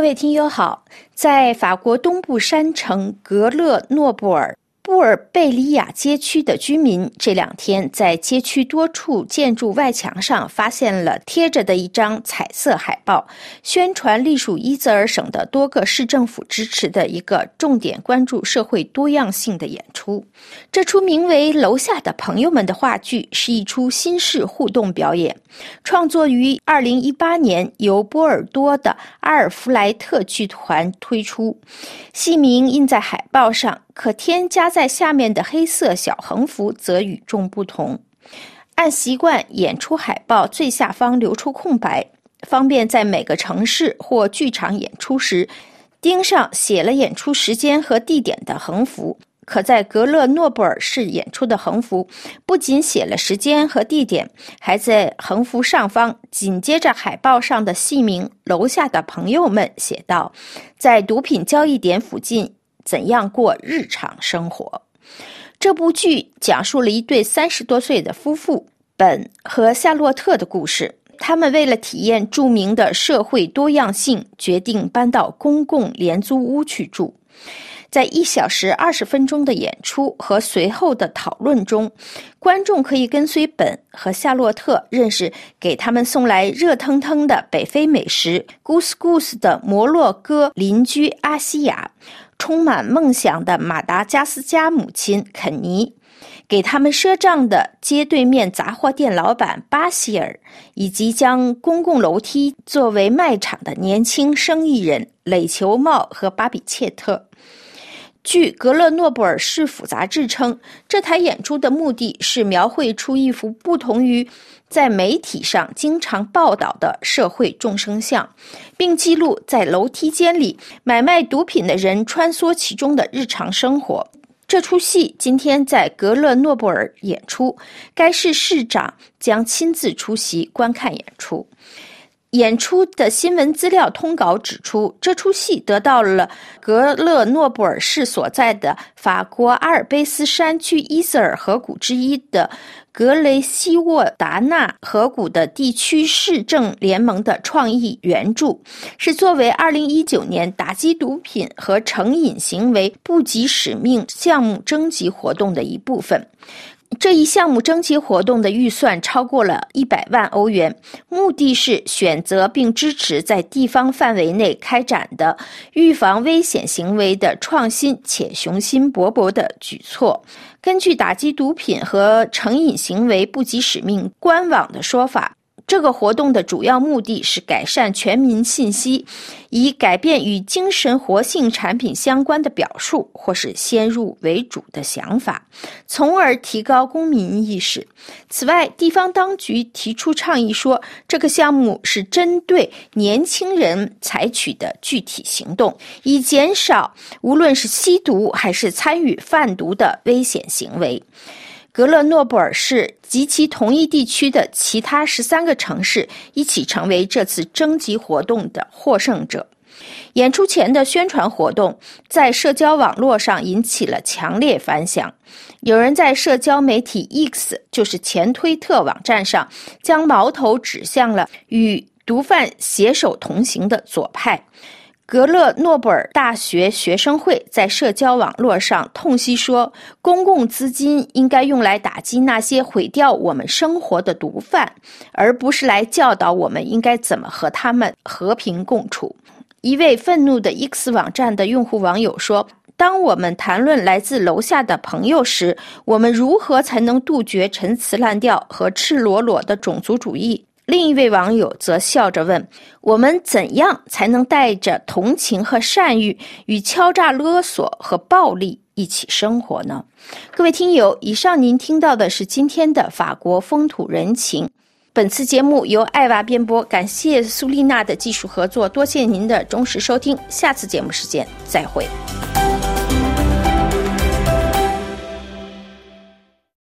各位听友好，在法国东部山城格勒诺布尔。布尔贝利亚街区的居民这两天在街区多处建筑外墙上发现了贴着的一张彩色海报，宣传隶属伊泽尔省的多个市政府支持的一个重点关注社会多样性的演出。这出名为《楼下的朋友们》的话剧是一出新式互动表演，创作于2018年，由波尔多的阿尔弗莱特剧团推出，戏名印在海报上。可添加在下面的黑色小横幅则与众不同。按习惯，演出海报最下方留出空白，方便在每个城市或剧场演出时钉上写了演出时间和地点的横幅。可在格勒诺布尔市演出的横幅不仅写了时间和地点，还在横幅上方紧接着海报上的戏名“楼下的朋友们”写道：“在毒品交易点附近。”怎样过日常生活？这部剧讲述了一对三十多岁的夫妇本和夏洛特的故事。他们为了体验著名的社会多样性，决定搬到公共廉租屋去住。在一小时二十分钟的演出和随后的讨论中，观众可以跟随本和夏洛特认识给他们送来热腾腾的北非美食 Goose Goose 的摩洛哥邻居阿西亚。充满梦想的马达加斯加母亲肯尼，给他们赊账的街对面杂货店老板巴希尔，以及将公共楼梯作为卖场的年轻生意人垒球帽和巴比切特。据格勒诺布尔市府杂志称，这台演出的目的是描绘出一幅不同于在媒体上经常报道的社会众生相，并记录在楼梯间里买卖毒品的人穿梭其中的日常生活。这出戏今天在格勒诺布尔演出，该市市长将亲自出席观看演出。演出的新闻资料通稿指出，这出戏得到了格勒诺布尔市所在的法国阿尔卑斯山区伊瑟尔河谷之一的格雷西沃达纳河谷的地区市政联盟的创意援助，是作为2019年打击毒品和成瘾行为部级使命项目征集活动的一部分。这一项目征集活动的预算超过了一百万欧元，目的是选择并支持在地方范围内开展的预防危险行为的创新且雄心勃勃的举措。根据打击毒品和成瘾行为不及使命官网的说法。这个活动的主要目的是改善全民信息，以改变与精神活性产品相关的表述或是先入为主的想法，从而提高公民意识。此外，地方当局提出倡议说，这个项目是针对年轻人采取的具体行动，以减少无论是吸毒还是参与贩毒的危险行为。格勒诺布尔市及其同一地区的其他十三个城市一起成为这次征集活动的获胜者。演出前的宣传活动在社交网络上引起了强烈反响。有人在社交媒体 X，就是前推特网站上，将矛头指向了与毒贩携手同行的左派。格勒诺布尔大学学生会在社交网络上痛惜说：“公共资金应该用来打击那些毁掉我们生活的毒贩，而不是来教导我们应该怎么和他们和平共处。”一位愤怒的 X 网站的用户网友说：“当我们谈论来自楼下的朋友时，我们如何才能杜绝陈词滥调和赤裸裸的种族主义？”另一位网友则笑着问：“我们怎样才能带着同情和善意，与敲诈勒索和暴力一起生活呢？”各位听友，以上您听到的是今天的法国风土人情。本次节目由艾娃编播，感谢苏丽娜的技术合作，多谢您的忠实收听。下次节目时间再会。